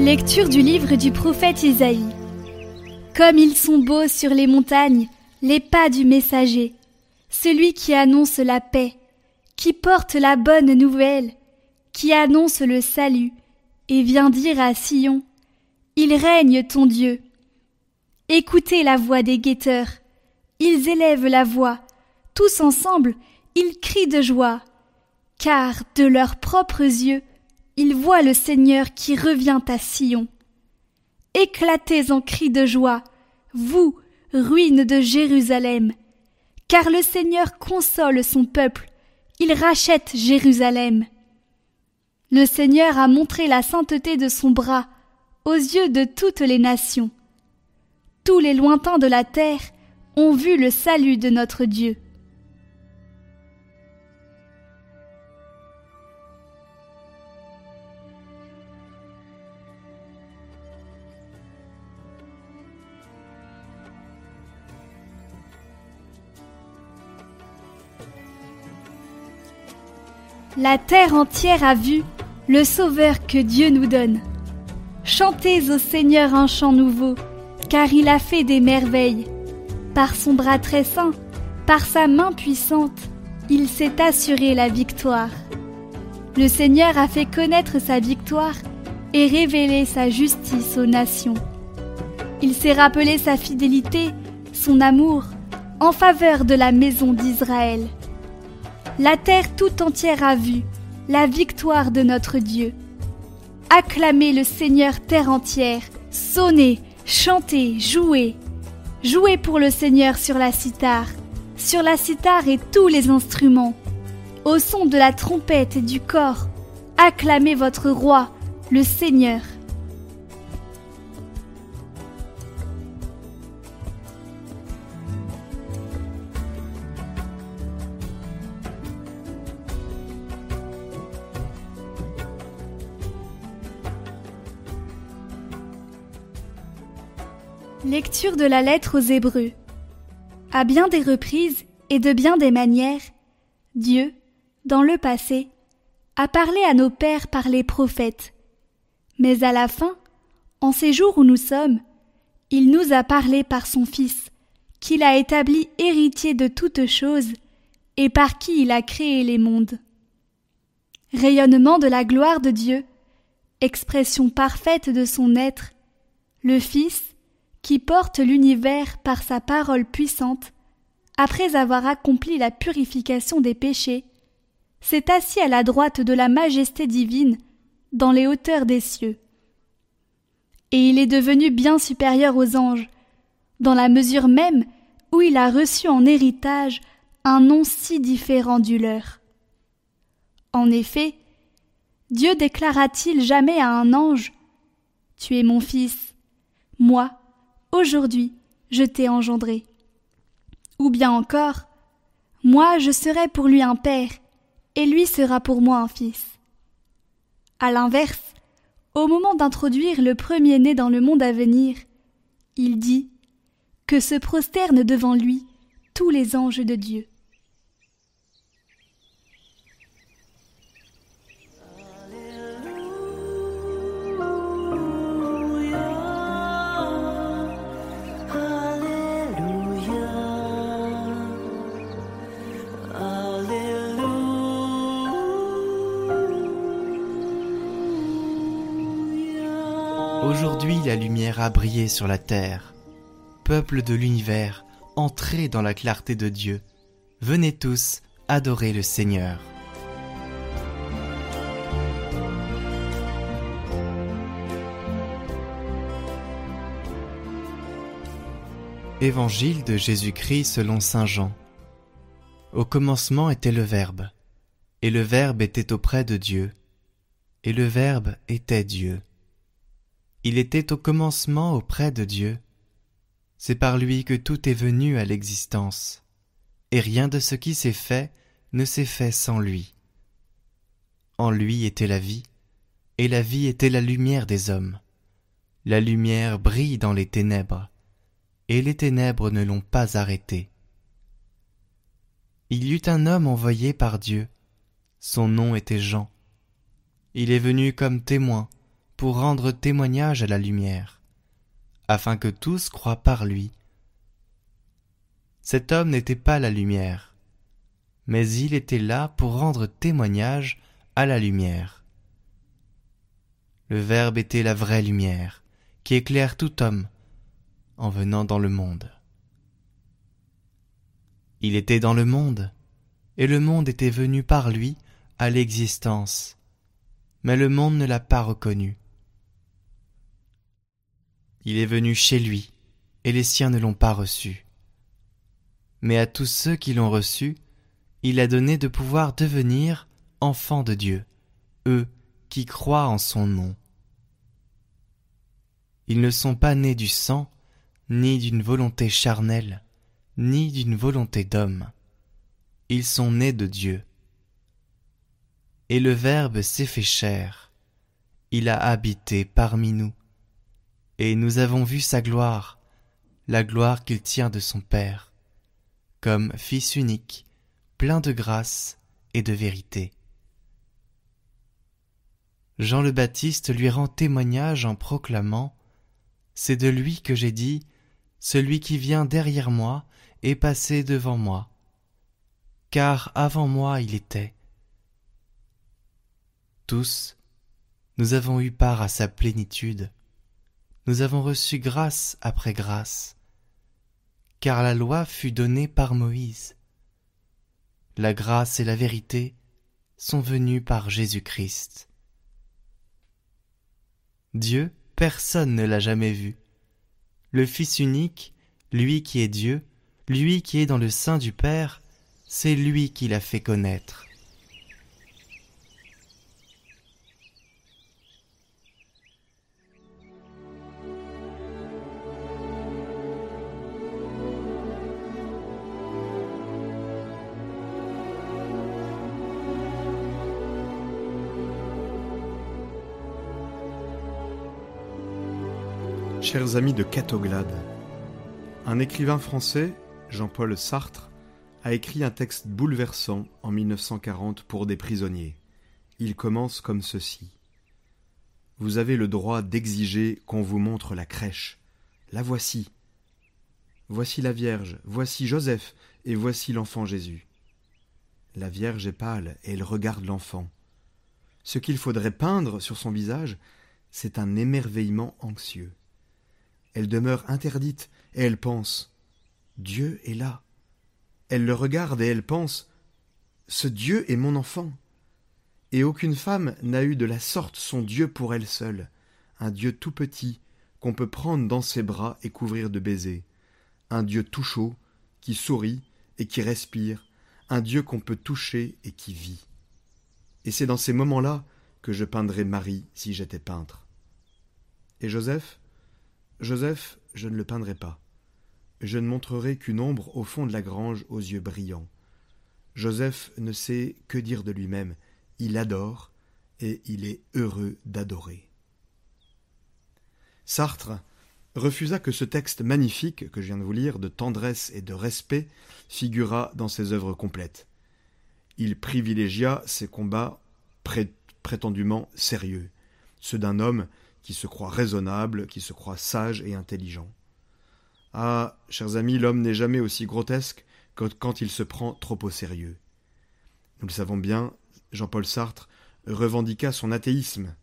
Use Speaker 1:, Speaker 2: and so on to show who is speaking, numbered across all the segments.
Speaker 1: Lecture du livre du prophète Isaïe. Comme ils sont beaux sur les montagnes, les pas du messager, celui qui annonce la paix, qui porte la bonne nouvelle, qui annonce le salut, et vient dire à Sion, Il règne ton Dieu. Écoutez la voix des guetteurs, ils élèvent la voix, tous ensemble, ils crient de joie, car de leurs propres yeux, ils voient le Seigneur qui revient à Sion. Éclatez en cris de joie, vous, ruines de Jérusalem, car le Seigneur console son peuple, il rachète Jérusalem. Le Seigneur a montré la sainteté de son bras aux yeux de toutes les nations. Tous les lointains de la terre ont vu le salut de notre Dieu. La terre entière a vu le Sauveur que Dieu nous donne. Chantez au Seigneur un chant nouveau, car il a fait des merveilles. Par son bras très saint, par sa main puissante, il s'est assuré la victoire. Le Seigneur a fait connaître sa victoire et révélé sa justice aux nations. Il s'est rappelé sa fidélité, son amour, en faveur de la maison d'Israël. La terre tout entière a vu la victoire de notre Dieu. Acclamez le Seigneur terre entière, sonnez, chantez, jouez. Jouez pour le Seigneur sur la cithare, sur la cithare et tous les instruments. Au son de la trompette et du corps, acclamez votre roi, le Seigneur. Lecture de la lettre aux Hébreux. À bien des reprises et de bien des manières, Dieu, dans le passé, a parlé à nos pères par les prophètes. Mais à la fin, en ces jours où nous sommes, il nous a parlé par son Fils, qu'il a établi héritier de toutes choses, et par qui il a créé les mondes. Rayonnement de la gloire de Dieu, expression parfaite de son être, le Fils, qui porte l'univers par sa parole puissante, après avoir accompli la purification des péchés, s'est assis à la droite de la majesté divine dans les hauteurs des cieux. Et il est devenu bien supérieur aux anges, dans la mesure même où il a reçu en héritage un nom si différent du leur. En effet, Dieu déclara-t-il jamais à un ange Tu es mon fils, moi, Aujourd'hui, je t'ai engendré. Ou bien encore, moi je serai pour lui un père, et lui sera pour moi un fils. À l'inverse, au moment d'introduire le premier-né dans le monde à venir, il dit que se prosternent devant lui tous les anges de Dieu.
Speaker 2: Aujourd'hui la lumière a brillé sur la terre. Peuple de l'univers, entrez dans la clarté de Dieu. Venez tous adorer le Seigneur. Évangile de Jésus-Christ selon Saint Jean. Au commencement était le Verbe, et le Verbe était auprès de Dieu, et le Verbe était Dieu. Il était au commencement auprès de Dieu. C'est par lui que tout est venu à l'existence, et rien de ce qui s'est fait ne s'est fait sans lui. En lui était la vie, et la vie était la lumière des hommes. La lumière brille dans les ténèbres, et les ténèbres ne l'ont pas arrêtée. Il y eut un homme envoyé par Dieu, son nom était Jean. Il est venu comme témoin pour rendre témoignage à la lumière, afin que tous croient par lui. Cet homme n'était pas la lumière, mais il était là pour rendre témoignage à la lumière. Le Verbe était la vraie lumière, qui éclaire tout homme en venant dans le monde. Il était dans le monde, et le monde était venu par lui à l'existence, mais le monde ne l'a pas reconnu. Il est venu chez lui, et les siens ne l'ont pas reçu. Mais à tous ceux qui l'ont reçu, il a donné de pouvoir devenir enfants de Dieu, eux qui croient en son nom. Ils ne sont pas nés du sang, ni d'une volonté charnelle, ni d'une volonté d'homme. Ils sont nés de Dieu. Et le Verbe s'est fait chair. Il a habité parmi nous et nous avons vu sa gloire, la gloire qu'il tient de son Père, comme Fils unique, plein de grâce et de vérité. Jean le Baptiste lui rend témoignage en proclamant C'est de lui que j'ai dit Celui qui vient derrière moi est passé devant moi, car avant moi il était. Tous, nous avons eu part à sa plénitude nous avons reçu grâce après grâce, car la loi fut donnée par Moïse. La grâce et la vérité sont venues par Jésus-Christ. Dieu, personne ne l'a jamais vu. Le Fils unique, lui qui est Dieu, lui qui est dans le sein du Père, c'est lui qui l'a fait connaître.
Speaker 3: Chers amis de Catoglade, un écrivain français, Jean-Paul Sartre, a écrit un texte bouleversant en 1940 pour des prisonniers. Il commence comme ceci. Vous avez le droit d'exiger qu'on vous montre la crèche. La voici. Voici la Vierge, voici Joseph, et voici l'enfant Jésus. La Vierge est pâle, et elle regarde l'enfant. Ce qu'il faudrait peindre sur son visage, c'est un émerveillement anxieux. Elle demeure interdite, et elle pense Dieu est là. Elle le regarde et elle pense Ce Dieu est mon enfant. Et aucune femme n'a eu de la sorte son Dieu pour elle seule, un Dieu tout petit, qu'on peut prendre dans ses bras et couvrir de baisers, un Dieu tout chaud, qui sourit et qui respire, un Dieu qu'on peut toucher et qui vit. Et c'est dans ces moments-là que je peindrais Marie si j'étais peintre. Et Joseph? Joseph, je ne le peindrai pas. Je ne montrerai qu'une ombre au fond de la grange aux yeux brillants. Joseph ne sait que dire de lui-même. Il adore et il est heureux d'adorer. Sartre refusa que ce texte magnifique que je viens de vous lire, de tendresse et de respect, figurât dans ses œuvres complètes. Il privilégia ses combats prétendument sérieux, ceux d'un homme qui se croit raisonnable, qui se croit sage et intelligent. Ah, chers amis, l'homme n'est jamais aussi grotesque que quand il se prend trop au sérieux. Nous le savons bien, Jean-Paul Sartre revendiqua son athéisme.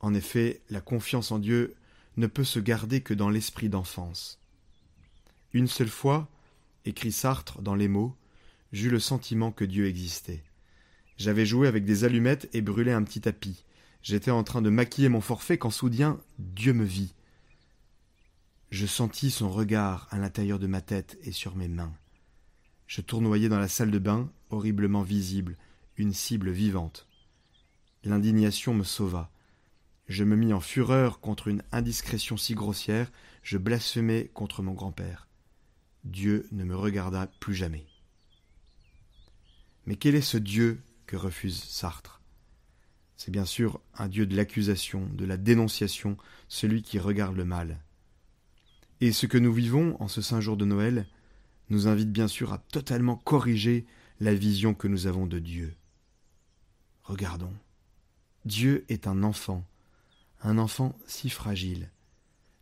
Speaker 3: En effet, la confiance en Dieu ne peut se garder que dans l'esprit d'enfance. Une seule fois, écrit Sartre dans les mots, j'eus le sentiment que Dieu existait. J'avais joué avec des allumettes et brûlé un petit tapis. J'étais en train de maquiller mon forfait quand soudain Dieu me vit. Je sentis son regard à l'intérieur de ma tête et sur mes mains. Je tournoyais dans la salle de bain, horriblement visible, une cible vivante. L'indignation me sauva. Je me mis en fureur contre une indiscrétion si grossière, je blasphémais contre mon grand-père. Dieu ne me regarda plus jamais. Mais quel est ce Dieu que refuse Sartre? C'est bien sûr un Dieu de l'accusation, de la dénonciation, celui qui regarde le mal. Et ce que nous vivons en ce saint jour de Noël nous invite bien sûr à totalement corriger la vision que nous avons de Dieu. Regardons. Dieu est un enfant, un enfant si fragile.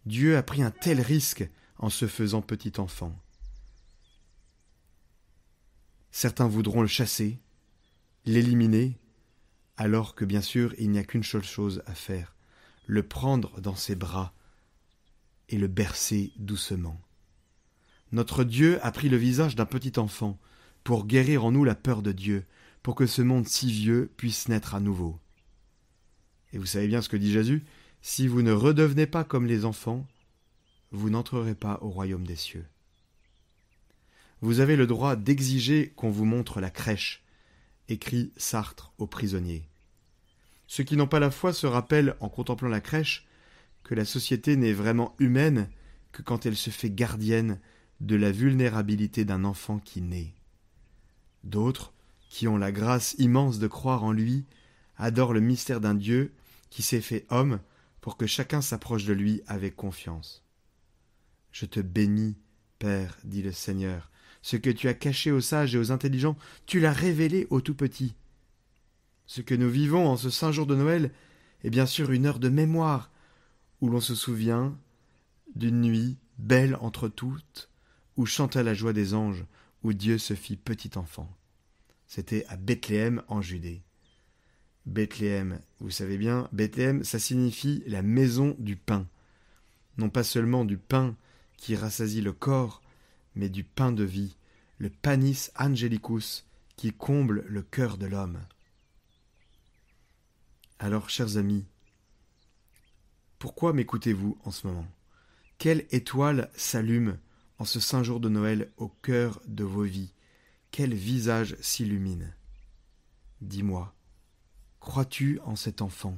Speaker 3: Dieu a pris un tel risque en se faisant petit enfant. Certains voudront le chasser, l'éliminer, alors que bien sûr il n'y a qu'une seule chose à faire, le prendre dans ses bras et le bercer doucement. Notre Dieu a pris le visage d'un petit enfant pour guérir en nous la peur de Dieu, pour que ce monde si vieux puisse naître à nouveau. Et vous savez bien ce que dit Jésus Si vous ne redevenez pas comme les enfants, vous n'entrerez pas au royaume des cieux. Vous avez le droit d'exiger qu'on vous montre la crèche, écrit Sartre aux prisonniers. Ceux qui n'ont pas la foi se rappellent, en contemplant la crèche, que la société n'est vraiment humaine que quand elle se fait gardienne de la vulnérabilité d'un enfant qui naît. D'autres, qui ont la grâce immense de croire en lui, adorent le mystère d'un Dieu qui s'est fait homme pour que chacun s'approche de lui avec confiance. Je te bénis, Père, dit le Seigneur, ce que tu as caché aux sages et aux intelligents, tu l'as révélé aux tout petits. Ce que nous vivons en ce saint jour de Noël est bien sûr une heure de mémoire, où l'on se souvient d'une nuit belle entre toutes, où chanta la joie des anges, où Dieu se fit petit enfant. C'était à Bethléem en Judée. Bethléem, vous savez bien, Bethléem, ça signifie la maison du pain. Non pas seulement du pain qui rassasie le corps, mais du pain de vie, le panis angelicus, qui comble le cœur de l'homme. Alors, chers amis, pourquoi m'écoutez-vous en ce moment? Quelle étoile s'allume en ce saint jour de Noël au cœur de vos vies? Quel visage s'illumine? Dis-moi, crois-tu en cet enfant?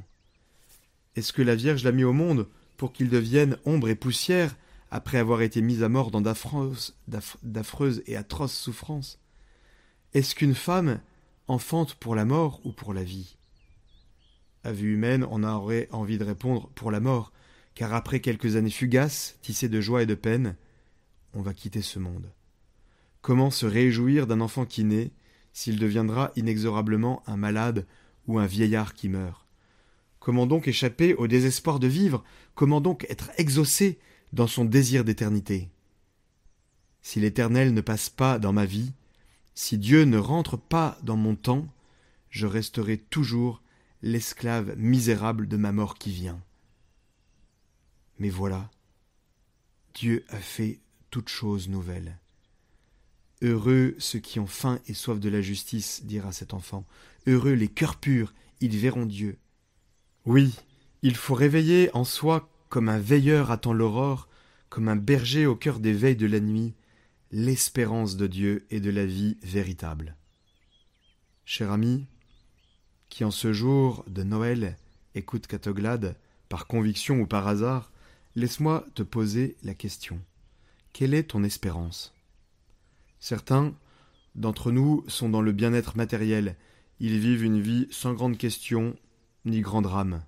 Speaker 3: Est-ce que la Vierge l'a mis au monde pour qu'il devienne ombre et poussière? Après avoir été mise à mort dans d'affreuses, et atroces souffrances Est-ce qu'une femme enfante pour la mort ou pour la vie? À vue humaine, on aurait envie de répondre pour la mort, car après quelques années fugaces, tissées de joie et de peine, on va quitter ce monde. Comment se réjouir d'un enfant qui naît s'il deviendra inexorablement un malade ou un vieillard qui meurt? Comment donc échapper au désespoir de vivre? Comment donc être exaucé dans son désir d'éternité. Si l'Éternel ne passe pas dans ma vie, si Dieu ne rentre pas dans mon temps, je resterai toujours l'esclave misérable de ma mort qui vient. Mais voilà, Dieu a fait toutes choses nouvelles. Heureux ceux qui ont faim et soif de la justice, dira cet enfant. Heureux les cœurs purs, ils verront Dieu. Oui, il faut réveiller en soi comme un veilleur attend l'aurore, comme un berger au cœur des veilles de la nuit, l'espérance de Dieu et de la vie véritable. Cher ami, qui en ce jour de Noël écoute Catoglade, par conviction ou par hasard, laisse-moi te poser la question. Quelle est ton espérance? Certains d'entre nous sont dans le bien-être matériel, ils vivent une vie sans grande question ni grand drame.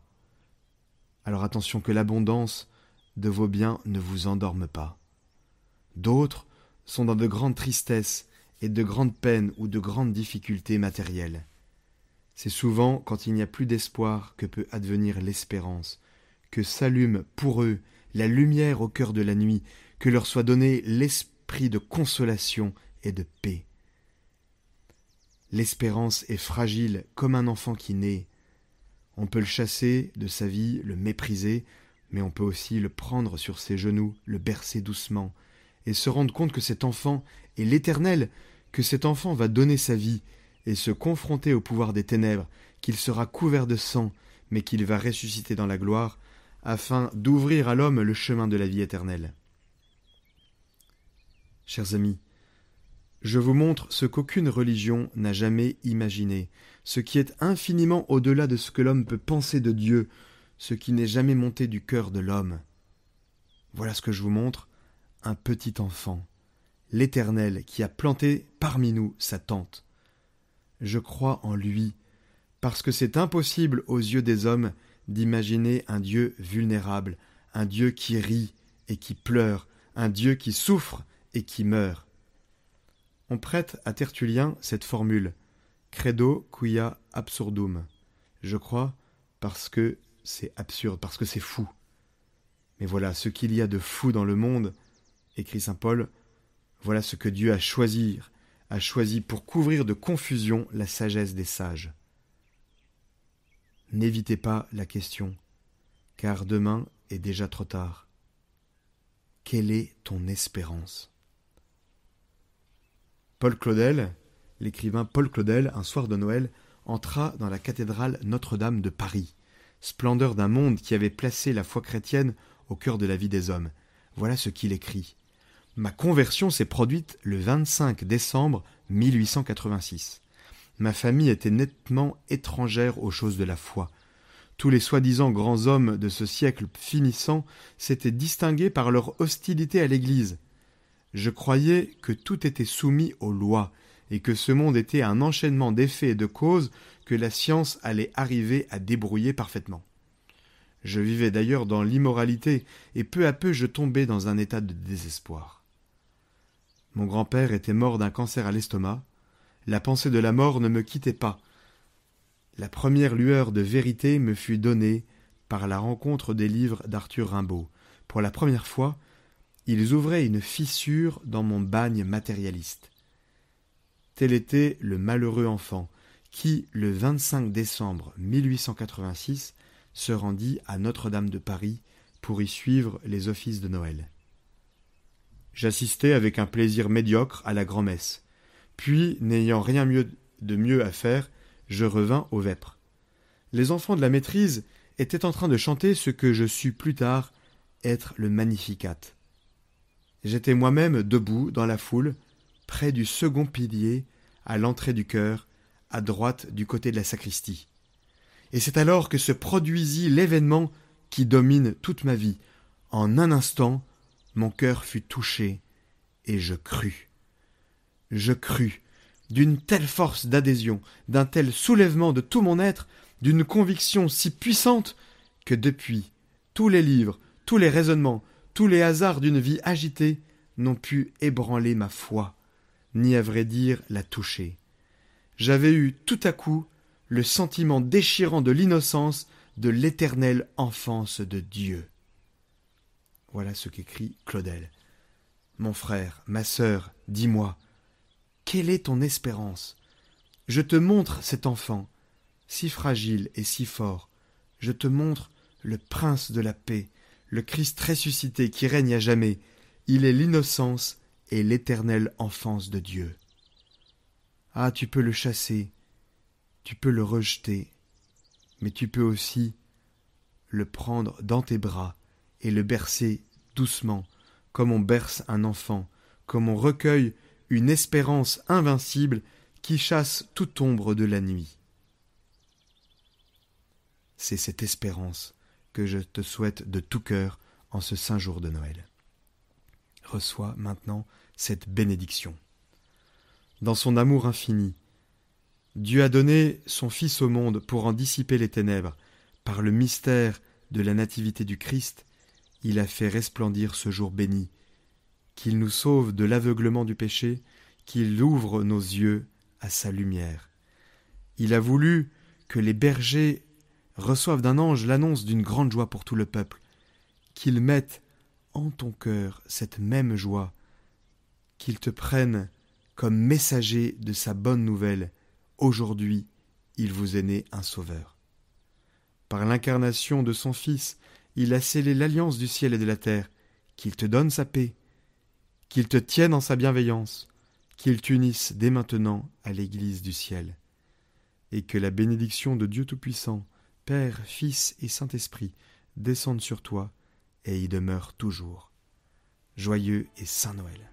Speaker 3: Alors attention que l'abondance de vos biens ne vous endorme pas. D'autres sont dans de grandes tristesses et de grandes peines ou de grandes difficultés matérielles. C'est souvent quand il n'y a plus d'espoir que peut advenir l'espérance, que s'allume pour eux la lumière au cœur de la nuit, que leur soit donné l'esprit de consolation et de paix. L'espérance est fragile comme un enfant qui naît, on peut le chasser de sa vie, le mépriser, mais on peut aussi le prendre sur ses genoux, le bercer doucement, et se rendre compte que cet enfant est l'Éternel, que cet enfant va donner sa vie, et se confronter au pouvoir des ténèbres, qu'il sera couvert de sang, mais qu'il va ressusciter dans la gloire, afin d'ouvrir à l'homme le chemin de la vie éternelle. Chers amis, je vous montre ce qu'aucune religion n'a jamais imaginé, ce qui est infiniment au-delà de ce que l'homme peut penser de Dieu, ce qui n'est jamais monté du cœur de l'homme. Voilà ce que je vous montre, un petit enfant, l'Éternel qui a planté parmi nous sa tente. Je crois en lui, parce que c'est impossible aux yeux des hommes d'imaginer un Dieu vulnérable, un Dieu qui rit et qui pleure, un Dieu qui souffre et qui meurt. On prête à Tertullien cette formule Credo quia absurdum. Je crois parce que c'est absurde, parce que c'est fou. Mais voilà, ce qu'il y a de fou dans le monde, écrit saint Paul, voilà ce que Dieu a choisi, a choisi pour couvrir de confusion la sagesse des sages. N'évitez pas la question, car demain est déjà trop tard. Quelle est ton espérance? Paul Claudel, l'écrivain Paul Claudel, un soir de Noël, entra dans la cathédrale Notre-Dame de Paris, splendeur d'un monde qui avait placé la foi chrétienne au cœur de la vie des hommes. Voilà ce qu'il écrit. Ma conversion s'est produite le 25 décembre 1886. Ma famille était nettement étrangère aux choses de la foi. Tous les soi-disant grands hommes de ce siècle finissant s'étaient distingués par leur hostilité à l'Église. Je croyais que tout était soumis aux lois, et que ce monde était un enchaînement d'effets et de causes que la science allait arriver à débrouiller parfaitement. Je vivais d'ailleurs dans l'immoralité, et peu à peu je tombais dans un état de désespoir. Mon grand-père était mort d'un cancer à l'estomac, la pensée de la mort ne me quittait pas, la première lueur de vérité me fut donnée par la rencontre des livres d'Arthur Rimbaud. Pour la première fois, ils ouvraient une fissure dans mon bagne matérialiste. Tel était le malheureux enfant qui, le 25 décembre 1886, se rendit à Notre-Dame de Paris pour y suivre les offices de Noël. J'assistai avec un plaisir médiocre à la grand-messe. Puis, n'ayant rien de mieux à faire, je revins aux vêpres. Les enfants de la maîtrise étaient en train de chanter ce que je sus plus tard être le Magnificat. J'étais moi-même debout dans la foule, près du second pilier, à l'entrée du chœur, à droite du côté de la sacristie. Et c'est alors que se produisit l'événement qui domine toute ma vie. En un instant, mon cœur fut touché, et je crus. Je crus, d'une telle force d'adhésion, d'un tel soulèvement de tout mon être, d'une conviction si puissante, que depuis, tous les livres, tous les raisonnements, tous les hasards d'une vie agitée n'ont pu ébranler ma foi, ni à vrai dire la toucher. J'avais eu tout à coup le sentiment déchirant de l'innocence de l'éternelle enfance de Dieu. Voilà ce qu'écrit Claudel. Mon frère, ma sœur, dis-moi, quelle est ton espérance? Je te montre cet enfant, si fragile et si fort. Je te montre le prince de la paix, le Christ ressuscité qui règne à jamais. Il est l'innocence et l'éternelle enfance de Dieu. Ah, tu peux le chasser, tu peux le rejeter, mais tu peux aussi le prendre dans tes bras et le bercer doucement, comme on berce un enfant, comme on recueille une espérance invincible qui chasse toute ombre de la nuit. C'est cette espérance que je te souhaite de tout cœur en ce saint jour de Noël. Reçois maintenant cette bénédiction. Dans son amour infini, Dieu a donné son Fils au monde pour en dissiper les ténèbres. Par le mystère de la nativité du Christ, il a fait resplendir ce jour béni qu'il nous sauve de l'aveuglement du péché, qu'il ouvre nos yeux à sa lumière. Il a voulu que les bergers reçoivent d'un ange l'annonce d'une grande joie pour tout le peuple, qu'il mette en ton cœur cette même joie, qu'il te prenne comme messager de sa bonne nouvelle. Aujourd'hui, il vous est né un sauveur. Par l'incarnation de son Fils, il a scellé l'alliance du ciel et de la terre, qu'il te donne sa paix, qu'il te tienne en sa bienveillance, qu'il t'unisse dès maintenant à l'Église du ciel, et que la bénédiction de Dieu Tout-Puissant, Père, Fils et Saint-Esprit descende sur toi et y demeure toujours. Joyeux et Saint Noël.